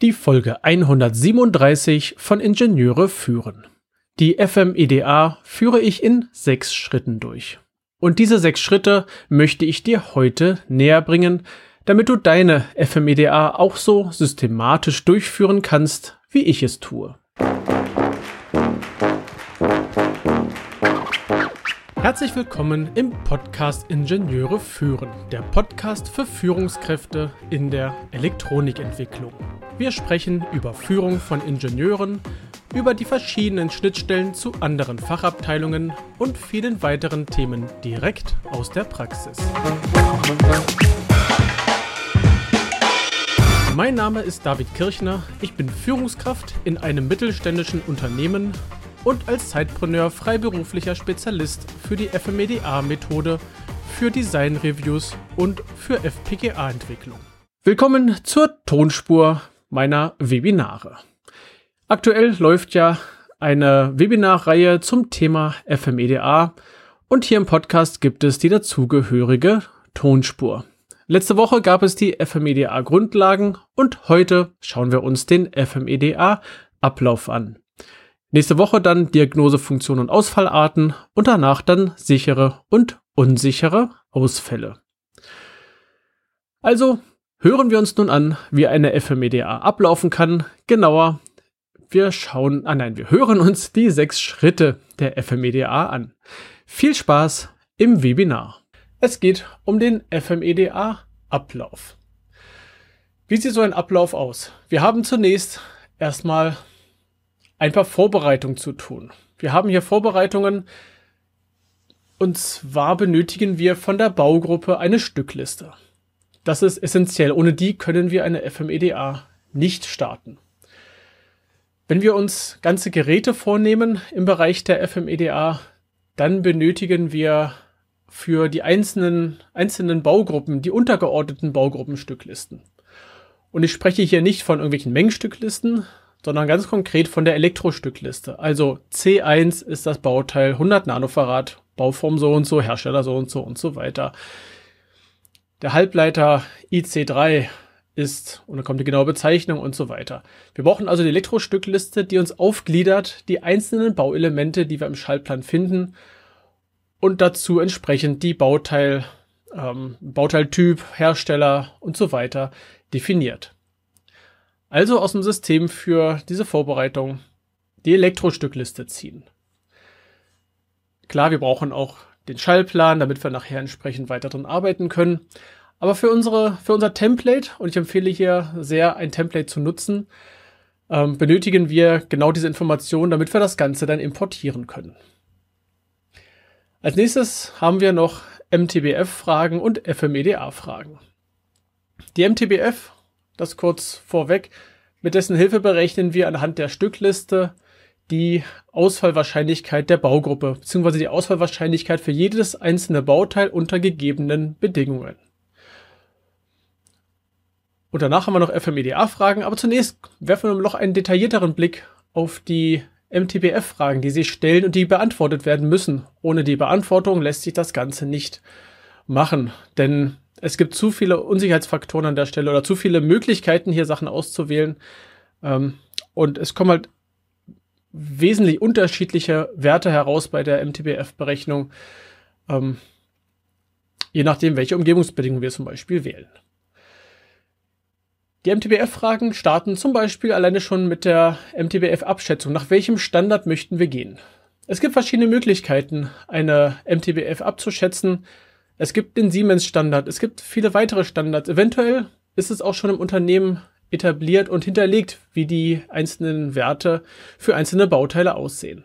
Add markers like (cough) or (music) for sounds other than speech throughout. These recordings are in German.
Die Folge 137 von Ingenieure führen. Die FMEDA führe ich in sechs Schritten durch. Und diese sechs Schritte möchte ich dir heute näher bringen, damit du deine FMEDA auch so systematisch durchführen kannst, wie ich es tue. Herzlich willkommen im Podcast Ingenieure führen, der Podcast für Führungskräfte in der Elektronikentwicklung. Wir sprechen über Führung von Ingenieuren, über die verschiedenen Schnittstellen zu anderen Fachabteilungen und vielen weiteren Themen direkt aus der Praxis. Mein Name ist David Kirchner, ich bin Führungskraft in einem mittelständischen Unternehmen und als Zeitpreneur freiberuflicher Spezialist für die FMEDA-Methode, für Design-Reviews und für FPGA-Entwicklung. Willkommen zur Tonspur meiner Webinare. Aktuell läuft ja eine Webinarreihe zum Thema FMEDA und hier im Podcast gibt es die dazugehörige Tonspur. Letzte Woche gab es die FMEDA Grundlagen und heute schauen wir uns den FMEDA Ablauf an. Nächste Woche dann Diagnose, Funktion und Ausfallarten und danach dann sichere und unsichere Ausfälle. Also Hören wir uns nun an, wie eine FMEDA ablaufen kann. Genauer, wir schauen, ah nein, wir hören uns die sechs Schritte der FMEDA an. Viel Spaß im Webinar. Es geht um den FMEDA Ablauf. Wie sieht so ein Ablauf aus? Wir haben zunächst erstmal ein paar Vorbereitungen zu tun. Wir haben hier Vorbereitungen und zwar benötigen wir von der Baugruppe eine Stückliste. Das ist essentiell. Ohne die können wir eine FMEDA nicht starten. Wenn wir uns ganze Geräte vornehmen im Bereich der FMEDA, dann benötigen wir für die einzelnen, einzelnen Baugruppen, die untergeordneten Baugruppenstücklisten. Und ich spreche hier nicht von irgendwelchen Mengenstücklisten, sondern ganz konkret von der Elektrostückliste. Also C1 ist das Bauteil 100 Nanofarad, Bauform so und so, Hersteller so und so und so weiter. Der Halbleiter IC3 ist, und dann kommt die genaue Bezeichnung und so weiter. Wir brauchen also die Elektrostückliste, die uns aufgliedert, die einzelnen Bauelemente, die wir im Schaltplan finden und dazu entsprechend die Bauteil, ähm, Bauteiltyp, Hersteller und so weiter definiert. Also aus dem System für diese Vorbereitung die Elektrostückliste ziehen. Klar, wir brauchen auch den Schallplan, damit wir nachher entsprechend weiter drin arbeiten können. Aber für unsere, für unser Template, und ich empfehle hier sehr, ein Template zu nutzen, ähm, benötigen wir genau diese Informationen, damit wir das Ganze dann importieren können. Als nächstes haben wir noch MTBF-Fragen und FMEDA-Fragen. Die MTBF, das kurz vorweg, mit dessen Hilfe berechnen wir anhand der Stückliste die Ausfallwahrscheinlichkeit der Baugruppe, beziehungsweise die Ausfallwahrscheinlichkeit für jedes einzelne Bauteil unter gegebenen Bedingungen. Und danach haben wir noch FMEDA-Fragen, aber zunächst werfen wir noch einen detaillierteren Blick auf die MTBF-Fragen, die sich stellen und die beantwortet werden müssen. Ohne die Beantwortung lässt sich das Ganze nicht machen, denn es gibt zu viele Unsicherheitsfaktoren an der Stelle oder zu viele Möglichkeiten, hier Sachen auszuwählen. Ähm, und es kommen halt wesentlich unterschiedliche Werte heraus bei der MTBF-Berechnung, ähm, je nachdem, welche Umgebungsbedingungen wir zum Beispiel wählen. Die MTBF-Fragen starten zum Beispiel alleine schon mit der MTBF-Abschätzung. Nach welchem Standard möchten wir gehen? Es gibt verschiedene Möglichkeiten, eine MTBF abzuschätzen. Es gibt den Siemens-Standard, es gibt viele weitere Standards. Eventuell ist es auch schon im Unternehmen etabliert und hinterlegt, wie die einzelnen Werte für einzelne Bauteile aussehen.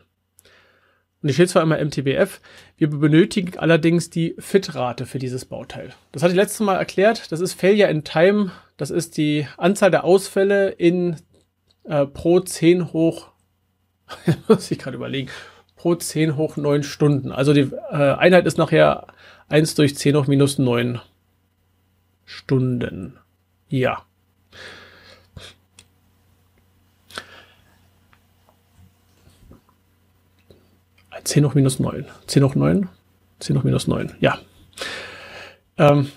Und hier steht zwar immer MTBF, wir benötigen allerdings die Fitrate für dieses Bauteil. Das hatte ich letztes Mal erklärt, das ist Failure in Time, das ist die Anzahl der Ausfälle in äh, pro 10 hoch, (laughs) muss ich gerade überlegen, pro 10 hoch 9 Stunden. Also die äh, Einheit ist nachher 1 durch 10 hoch minus 9 Stunden. Ja. 10 hoch minus 9. 10 hoch 9? 10 hoch minus 9, ja. Ähm,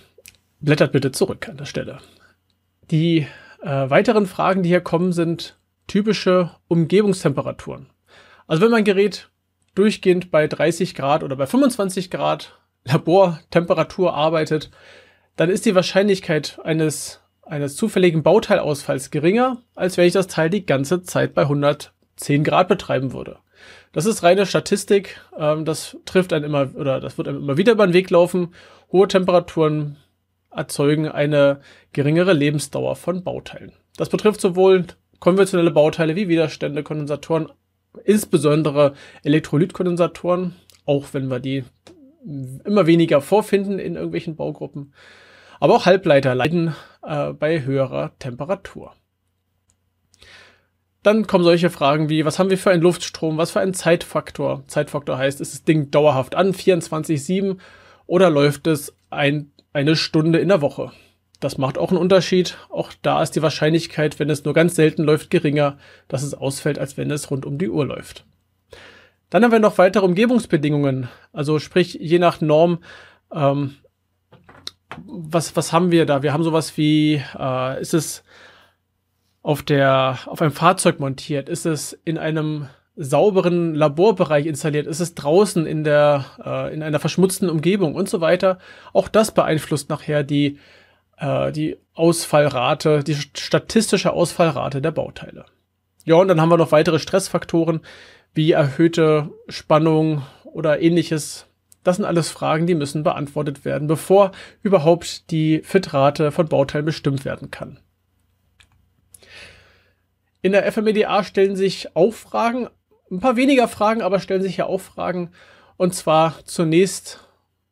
blättert bitte zurück an der Stelle. Die äh, weiteren Fragen, die hier kommen, sind typische Umgebungstemperaturen. Also wenn mein Gerät durchgehend bei 30 Grad oder bei 25 Grad Labortemperatur arbeitet, dann ist die Wahrscheinlichkeit eines, eines zufälligen Bauteilausfalls geringer, als wenn ich das Teil die ganze Zeit bei 110 Grad betreiben würde. Das ist reine Statistik. Ähm, das trifft einen immer oder das wird einem immer wieder über den Weg laufen. Hohe Temperaturen erzeugen eine geringere Lebensdauer von Bauteilen. Das betrifft sowohl konventionelle Bauteile wie Widerstände, Kondensatoren, insbesondere Elektrolytkondensatoren, auch wenn wir die immer weniger vorfinden in irgendwelchen Baugruppen. Aber auch Halbleiter leiden äh, bei höherer Temperatur. Dann kommen solche Fragen wie, was haben wir für einen Luftstrom, was für einen Zeitfaktor? Zeitfaktor heißt, ist das Ding dauerhaft an, 24-7 oder läuft es ein, eine Stunde in der Woche? Das macht auch einen Unterschied. Auch da ist die Wahrscheinlichkeit, wenn es nur ganz selten läuft, geringer, dass es ausfällt, als wenn es rund um die Uhr läuft. Dann haben wir noch weitere Umgebungsbedingungen. Also sprich, je nach Norm, ähm, was, was haben wir da? Wir haben sowas wie, äh, ist es auf der, auf einem Fahrzeug montiert? Ist es in einem sauberen Laborbereich installiert? Ist es draußen in der, äh, in einer verschmutzten Umgebung und so weiter? Auch das beeinflusst nachher die, äh, die Ausfallrate, die statistische Ausfallrate der Bauteile. Ja, und dann haben wir noch weitere Stressfaktoren wie erhöhte Spannung oder ähnliches. Das sind alles Fragen, die müssen beantwortet werden, bevor überhaupt die Fitrate von Bauteilen bestimmt werden kann. In der FMEDA stellen sich auch Fragen, ein paar weniger Fragen, aber stellen sich ja auch Fragen. Und zwar zunächst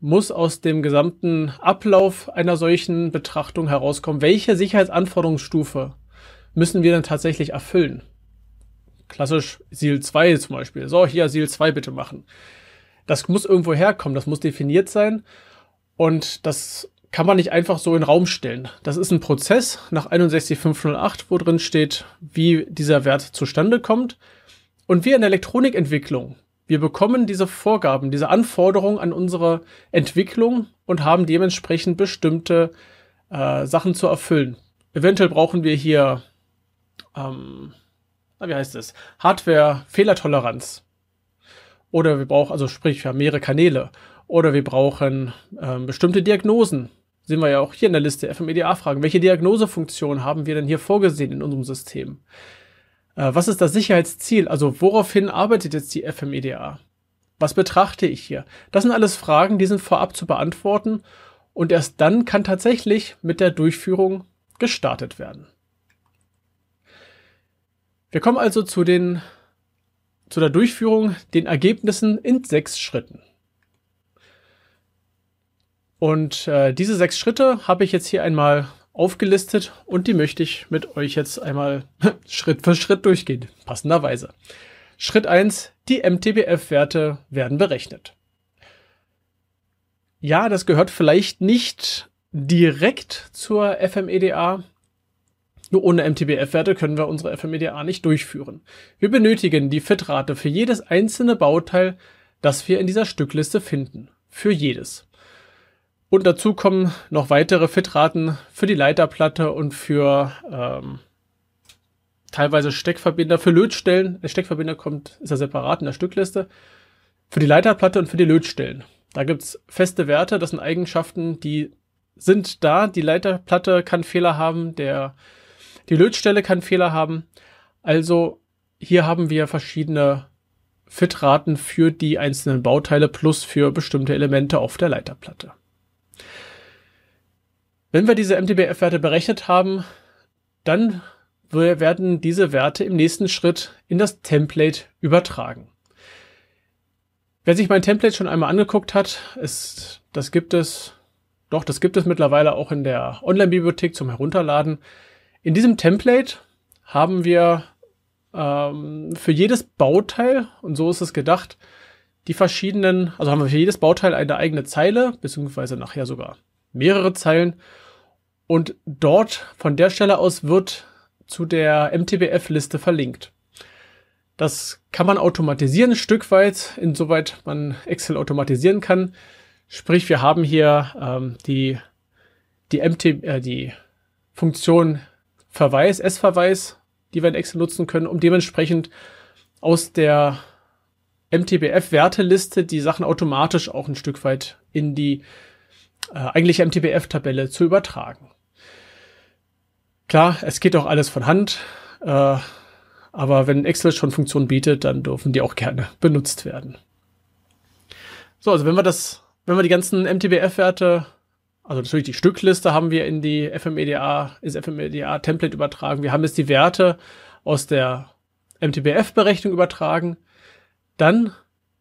muss aus dem gesamten Ablauf einer solchen Betrachtung herauskommen, welche Sicherheitsanforderungsstufe müssen wir denn tatsächlich erfüllen. Klassisch SIL 2 zum Beispiel. So, hier SIL 2 bitte machen. Das muss irgendwo herkommen, das muss definiert sein. Und das kann man nicht einfach so in den Raum stellen. Das ist ein Prozess nach 61508, wo drin steht, wie dieser Wert zustande kommt. Und wir in der Elektronikentwicklung, wir bekommen diese Vorgaben, diese Anforderungen an unsere Entwicklung und haben dementsprechend bestimmte äh, Sachen zu erfüllen. Eventuell brauchen wir hier, ähm, wie heißt es, Hardware-Fehlertoleranz. Oder wir brauchen, also sprich, wir haben mehrere Kanäle. Oder wir brauchen ähm, bestimmte Diagnosen sehen wir ja auch hier in der Liste FMEDA-Fragen. Welche Diagnosefunktion haben wir denn hier vorgesehen in unserem System? Äh, was ist das Sicherheitsziel? Also woraufhin arbeitet jetzt die FMEDA? Was betrachte ich hier? Das sind alles Fragen, die sind vorab zu beantworten und erst dann kann tatsächlich mit der Durchführung gestartet werden. Wir kommen also zu den zu der Durchführung, den Ergebnissen in sechs Schritten. Und äh, diese sechs Schritte habe ich jetzt hier einmal aufgelistet und die möchte ich mit euch jetzt einmal (laughs) Schritt für Schritt durchgehen, passenderweise. Schritt eins: die MTBF-Werte werden berechnet. Ja, das gehört vielleicht nicht direkt zur FMEDA. Nur ohne MTBF-Werte können wir unsere FMEDA nicht durchführen. Wir benötigen die Fitrate für jedes einzelne Bauteil, das wir in dieser Stückliste finden. Für jedes. Und dazu kommen noch weitere Fitraten für die Leiterplatte und für ähm, teilweise Steckverbinder für Lötstellen. Der Steckverbinder kommt, ist ja separat in der Stückliste. Für die Leiterplatte und für die Lötstellen. Da gibt's feste Werte, das sind Eigenschaften, die sind da. Die Leiterplatte kann Fehler haben, der, die Lötstelle kann Fehler haben. Also hier haben wir verschiedene Fitraten für die einzelnen Bauteile plus für bestimmte Elemente auf der Leiterplatte. Wenn wir diese MTBF-Werte berechnet haben, dann werden diese Werte im nächsten Schritt in das Template übertragen. Wer sich mein Template schon einmal angeguckt hat, ist, das gibt es, doch, das gibt es mittlerweile auch in der Online-Bibliothek zum Herunterladen. In diesem Template haben wir ähm, für jedes Bauteil, und so ist es gedacht, die verschiedenen, also haben wir für jedes Bauteil eine eigene Zeile, beziehungsweise nachher sogar mehrere Zeilen und dort von der Stelle aus wird zu der MTBF-Liste verlinkt. Das kann man automatisieren, ein Stück weit, insoweit man Excel automatisieren kann. Sprich, wir haben hier ähm, die, die, MT, äh, die Funktion Verweis, S-Verweis, die wir in Excel nutzen können, um dementsprechend aus der MTBF-Werteliste die Sachen automatisch auch ein Stück weit in die äh, eigentliche MTBF-Tabelle zu übertragen. Klar, es geht auch alles von Hand, äh, aber wenn Excel schon Funktionen bietet, dann dürfen die auch gerne benutzt werden. So, also wenn wir das, wenn wir die ganzen MTBF-Werte, also natürlich die Stückliste haben wir in die FMEDA, ins FMEDA-Template übertragen. Wir haben jetzt die Werte aus der MTBF-Berechnung übertragen. Dann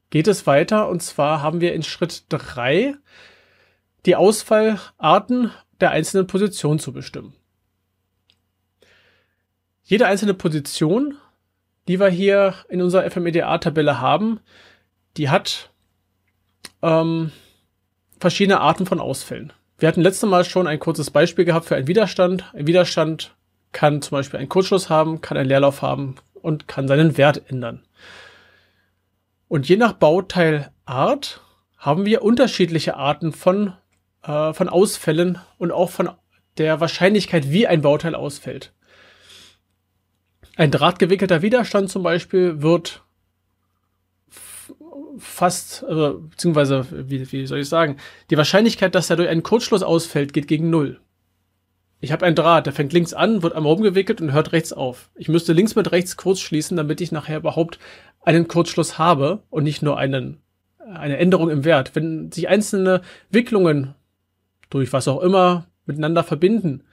geht es weiter und zwar haben wir in Schritt drei die Ausfallarten der einzelnen Position zu bestimmen. Jede einzelne Position, die wir hier in unserer FMEDA-Tabelle haben, die hat ähm, verschiedene Arten von Ausfällen. Wir hatten letztes Mal schon ein kurzes Beispiel gehabt für einen Widerstand. Ein Widerstand kann zum Beispiel einen Kurzschluss haben, kann einen Leerlauf haben und kann seinen Wert ändern. Und je nach Bauteilart haben wir unterschiedliche Arten von, äh, von Ausfällen und auch von der Wahrscheinlichkeit, wie ein Bauteil ausfällt. Ein drahtgewickelter Widerstand zum Beispiel wird fast, also, beziehungsweise, wie, wie soll ich sagen, die Wahrscheinlichkeit, dass er durch einen Kurzschluss ausfällt, geht gegen Null. Ich habe einen Draht, der fängt links an, wird einmal rumgewickelt und hört rechts auf. Ich müsste links mit rechts kurz schließen, damit ich nachher überhaupt einen Kurzschluss habe und nicht nur einen, eine Änderung im Wert. Wenn sich einzelne Wicklungen durch was auch immer miteinander verbinden,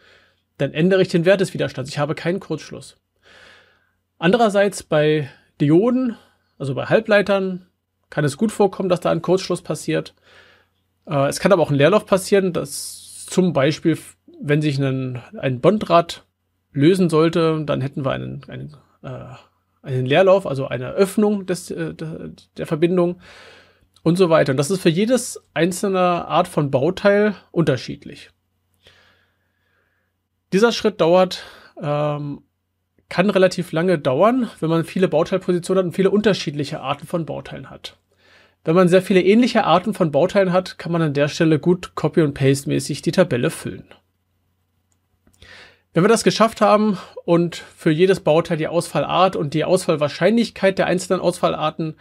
dann ändere ich den Wert des Widerstands. Ich habe keinen Kurzschluss. Andererseits bei Dioden, also bei Halbleitern, kann es gut vorkommen, dass da ein Kurzschluss passiert. Äh, es kann aber auch ein Leerlauf passieren, dass zum Beispiel wenn sich ein, ein Bondrad lösen sollte, dann hätten wir einen, einen, äh, einen Leerlauf, also eine Öffnung des, äh, der Verbindung und so weiter. Und das ist für jedes einzelne Art von Bauteil unterschiedlich. Dieser Schritt dauert, ähm, kann relativ lange dauern, wenn man viele Bauteilpositionen hat und viele unterschiedliche Arten von Bauteilen hat. Wenn man sehr viele ähnliche Arten von Bauteilen hat, kann man an der Stelle gut Copy- und Paste-mäßig die Tabelle füllen. Wenn wir das geschafft haben und für jedes Bauteil die Ausfallart und die Ausfallwahrscheinlichkeit der einzelnen Ausfallarten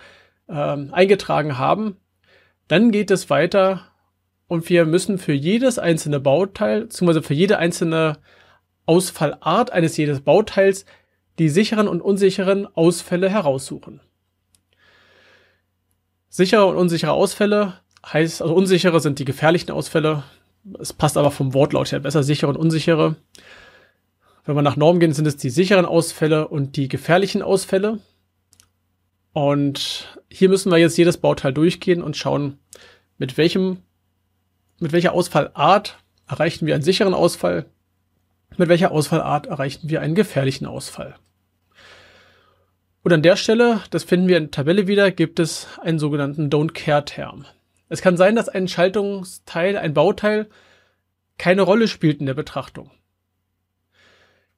ähm, eingetragen haben, dann geht es weiter und wir müssen für jedes einzelne Bauteil, beziehungsweise für jede einzelne Ausfallart eines jedes Bauteils die sicheren und unsicheren Ausfälle heraussuchen. Sichere und unsichere Ausfälle heißt, also unsichere sind die gefährlichen Ausfälle. Es passt aber vom Wortlaut her besser, sichere und unsichere. Wenn wir nach Norm gehen, sind es die sicheren Ausfälle und die gefährlichen Ausfälle. Und hier müssen wir jetzt jedes Bauteil durchgehen und schauen, mit welchem, mit welcher Ausfallart erreichen wir einen sicheren Ausfall, mit welcher Ausfallart erreichen wir einen gefährlichen Ausfall. Und an der Stelle, das finden wir in der Tabelle wieder, gibt es einen sogenannten Don't Care-Term. Es kann sein, dass ein Schaltungsteil, ein Bauteil keine Rolle spielt in der Betrachtung.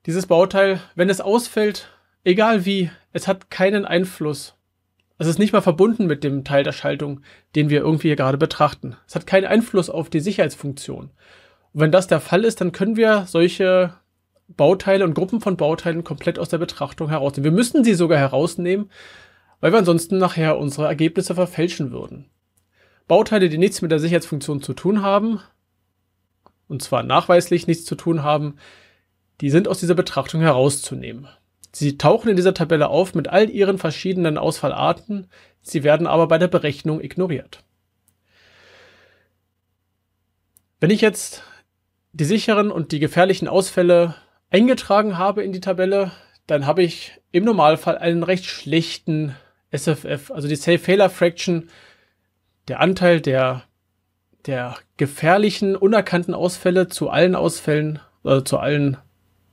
Dieses Bauteil, wenn es ausfällt, egal wie, es hat keinen Einfluss. Es ist nicht mal verbunden mit dem Teil der Schaltung, den wir irgendwie hier gerade betrachten. Es hat keinen Einfluss auf die Sicherheitsfunktion. Und wenn das der Fall ist, dann können wir solche Bauteile und Gruppen von Bauteilen komplett aus der Betrachtung herausnehmen. Wir müssen sie sogar herausnehmen, weil wir ansonsten nachher unsere Ergebnisse verfälschen würden. Bauteile, die nichts mit der Sicherheitsfunktion zu tun haben, und zwar nachweislich nichts zu tun haben, die sind aus dieser Betrachtung herauszunehmen. Sie tauchen in dieser Tabelle auf mit all ihren verschiedenen Ausfallarten, sie werden aber bei der Berechnung ignoriert. Wenn ich jetzt die sicheren und die gefährlichen Ausfälle eingetragen habe in die Tabelle, dann habe ich im Normalfall einen recht schlechten SFF, also die Safe Failure Fraction, der Anteil der, der gefährlichen, unerkannten Ausfälle zu allen Ausfällen, also zu allen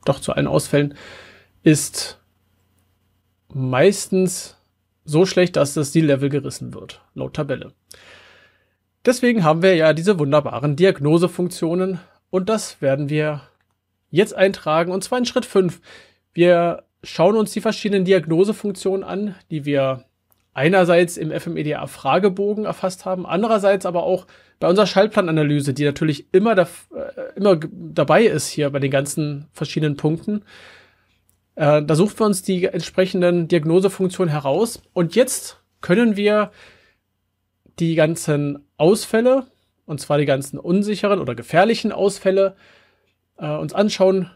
doch zu allen Ausfällen, ist meistens so schlecht, dass das Ziellevel gerissen wird, laut Tabelle. Deswegen haben wir ja diese wunderbaren Diagnosefunktionen und das werden wir jetzt eintragen und zwar in Schritt 5. Wir schauen uns die verschiedenen Diagnosefunktionen an, die wir einerseits im FMEDA-Fragebogen erfasst haben, andererseits aber auch bei unserer Schaltplananalyse, die natürlich immer, da, äh, immer dabei ist hier bei den ganzen verschiedenen Punkten. Äh, da suchen wir uns die entsprechenden Diagnosefunktionen heraus und jetzt können wir die ganzen Ausfälle, und zwar die ganzen unsicheren oder gefährlichen Ausfälle, äh, uns anschauen,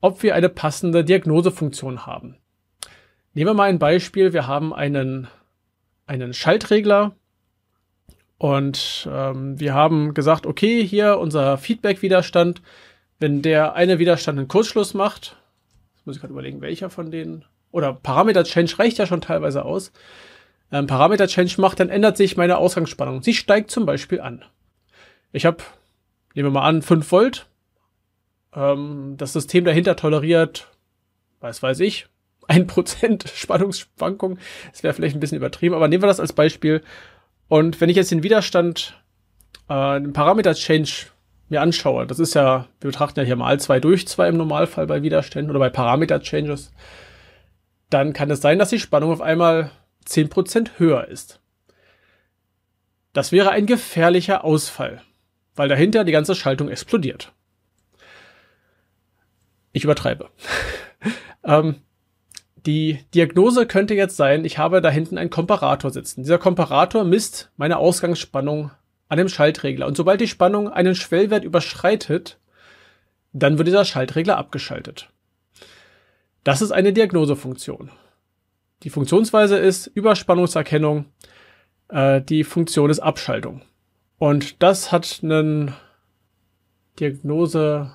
ob wir eine passende Diagnosefunktion haben. Nehmen wir mal ein Beispiel. Wir haben einen einen Schaltregler und ähm, wir haben gesagt, okay, hier unser Feedback-Widerstand, wenn der eine Widerstand einen Kurzschluss macht, muss ich gerade überlegen, welcher von denen, oder Parameter-Change reicht ja schon teilweise aus, ähm, Parameter-Change macht, dann ändert sich meine Ausgangsspannung. Sie steigt zum Beispiel an. Ich habe, nehmen wir mal an, 5 Volt. Ähm, das System dahinter toleriert, was weiß ich, (laughs) 1% Spannungsschwankung. Das wäre vielleicht ein bisschen übertrieben, aber nehmen wir das als Beispiel. Und wenn ich jetzt den Widerstand, äh, den Parameter-Change mir anschaue, das ist ja, wir betrachten ja hier mal 2 durch 2 im Normalfall bei Widerständen oder bei Parameter-Changes, dann kann es sein, dass die Spannung auf einmal 10% höher ist. Das wäre ein gefährlicher Ausfall, weil dahinter die ganze Schaltung explodiert. Ich übertreibe. (laughs) ähm, die Diagnose könnte jetzt sein, ich habe da hinten einen Komparator sitzen. Dieser Komparator misst meine Ausgangsspannung an dem Schaltregler. Und sobald die Spannung einen Schwellwert überschreitet, dann wird dieser Schaltregler abgeschaltet. Das ist eine Diagnosefunktion. Die Funktionsweise ist Überspannungserkennung. Äh, die Funktion ist Abschaltung. Und das hat einen Diagnose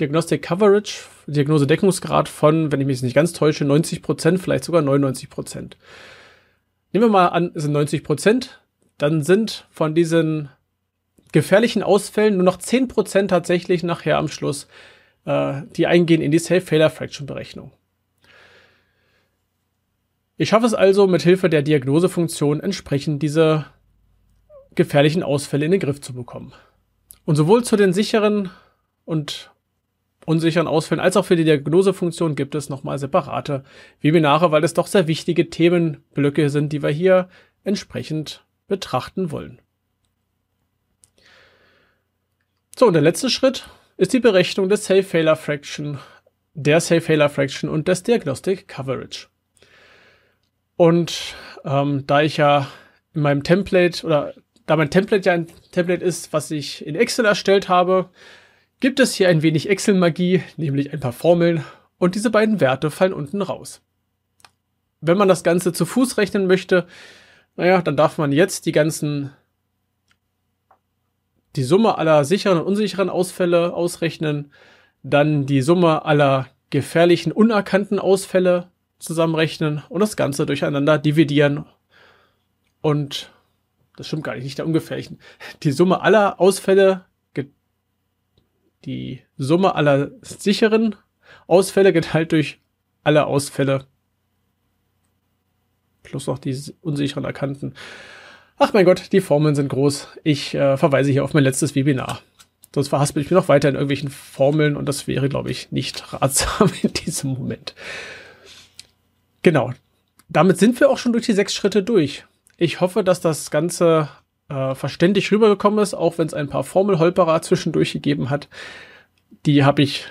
Diagnostic Coverage, Diagnose-Deckungsgrad von, wenn ich mich nicht ganz täusche, 90 Prozent, vielleicht sogar 99 Prozent. Nehmen wir mal an, es sind 90 Prozent, dann sind von diesen gefährlichen Ausfällen nur noch 10 Prozent tatsächlich nachher am Schluss, äh, die eingehen in die Safe-Failure-Fraction-Berechnung. Ich schaffe es also mit Hilfe der Diagnosefunktion entsprechend diese gefährlichen Ausfälle in den Griff zu bekommen. Und sowohl zu den sicheren und unsicheren Ausfällen als auch für die Diagnosefunktion gibt es nochmal separate Webinare, weil es doch sehr wichtige Themenblöcke sind, die wir hier entsprechend betrachten wollen. So, und der letzte Schritt ist die Berechnung des Safe Failure Fraction, der Safe Failure Fraction und des Diagnostic Coverage. Und ähm, da ich ja in meinem Template oder da mein Template ja ein Template ist, was ich in Excel erstellt habe, gibt es hier ein wenig Excel-Magie, nämlich ein paar Formeln und diese beiden Werte fallen unten raus. Wenn man das Ganze zu Fuß rechnen möchte, naja, dann darf man jetzt die ganzen, die Summe aller sicheren und unsicheren Ausfälle ausrechnen, dann die Summe aller gefährlichen, unerkannten Ausfälle zusammenrechnen und das Ganze durcheinander dividieren und das stimmt gar nicht, nicht der ungefährlichen. Die Summe aller Ausfälle die Summe aller sicheren Ausfälle geteilt durch alle Ausfälle plus noch die unsicheren erkannten. Ach mein Gott, die Formeln sind groß. Ich äh, verweise hier auf mein letztes Webinar. Sonst verhaspel ich mich noch weiter in irgendwelchen Formeln und das wäre, glaube ich, nicht (laughs) ratsam in diesem Moment. Genau. Damit sind wir auch schon durch die sechs Schritte durch. Ich hoffe, dass das Ganze äh, verständlich rübergekommen ist, auch wenn es ein paar Formelholperer zwischendurch gegeben hat. Die habe ich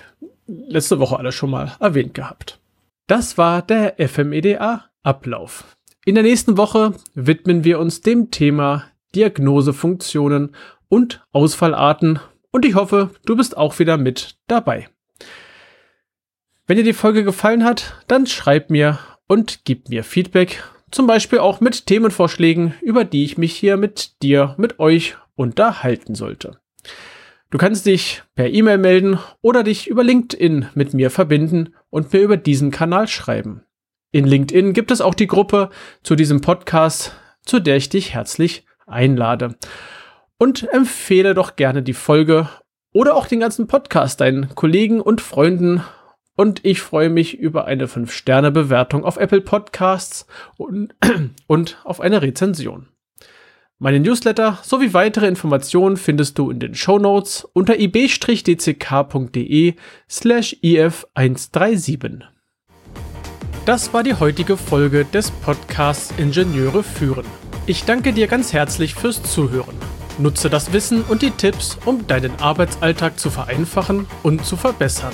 letzte Woche alle schon mal erwähnt gehabt. Das war der FMEDA-Ablauf. In der nächsten Woche widmen wir uns dem Thema Diagnosefunktionen und Ausfallarten und ich hoffe, du bist auch wieder mit dabei. Wenn dir die Folge gefallen hat, dann schreib mir und gib mir Feedback zum Beispiel auch mit Themenvorschlägen, über die ich mich hier mit dir, mit euch unterhalten sollte. Du kannst dich per E-Mail melden oder dich über LinkedIn mit mir verbinden und mir über diesen Kanal schreiben. In LinkedIn gibt es auch die Gruppe zu diesem Podcast, zu der ich dich herzlich einlade. Und empfehle doch gerne die Folge oder auch den ganzen Podcast deinen Kollegen und Freunden und ich freue mich über eine 5-Sterne-Bewertung auf Apple Podcasts und, (clears throat) und auf eine Rezension. Meine Newsletter sowie weitere Informationen findest du in den Show Notes unter ib-dck.de slash if137. Das war die heutige Folge des Podcasts Ingenieure führen. Ich danke dir ganz herzlich fürs Zuhören. Nutze das Wissen und die Tipps, um deinen Arbeitsalltag zu vereinfachen und zu verbessern.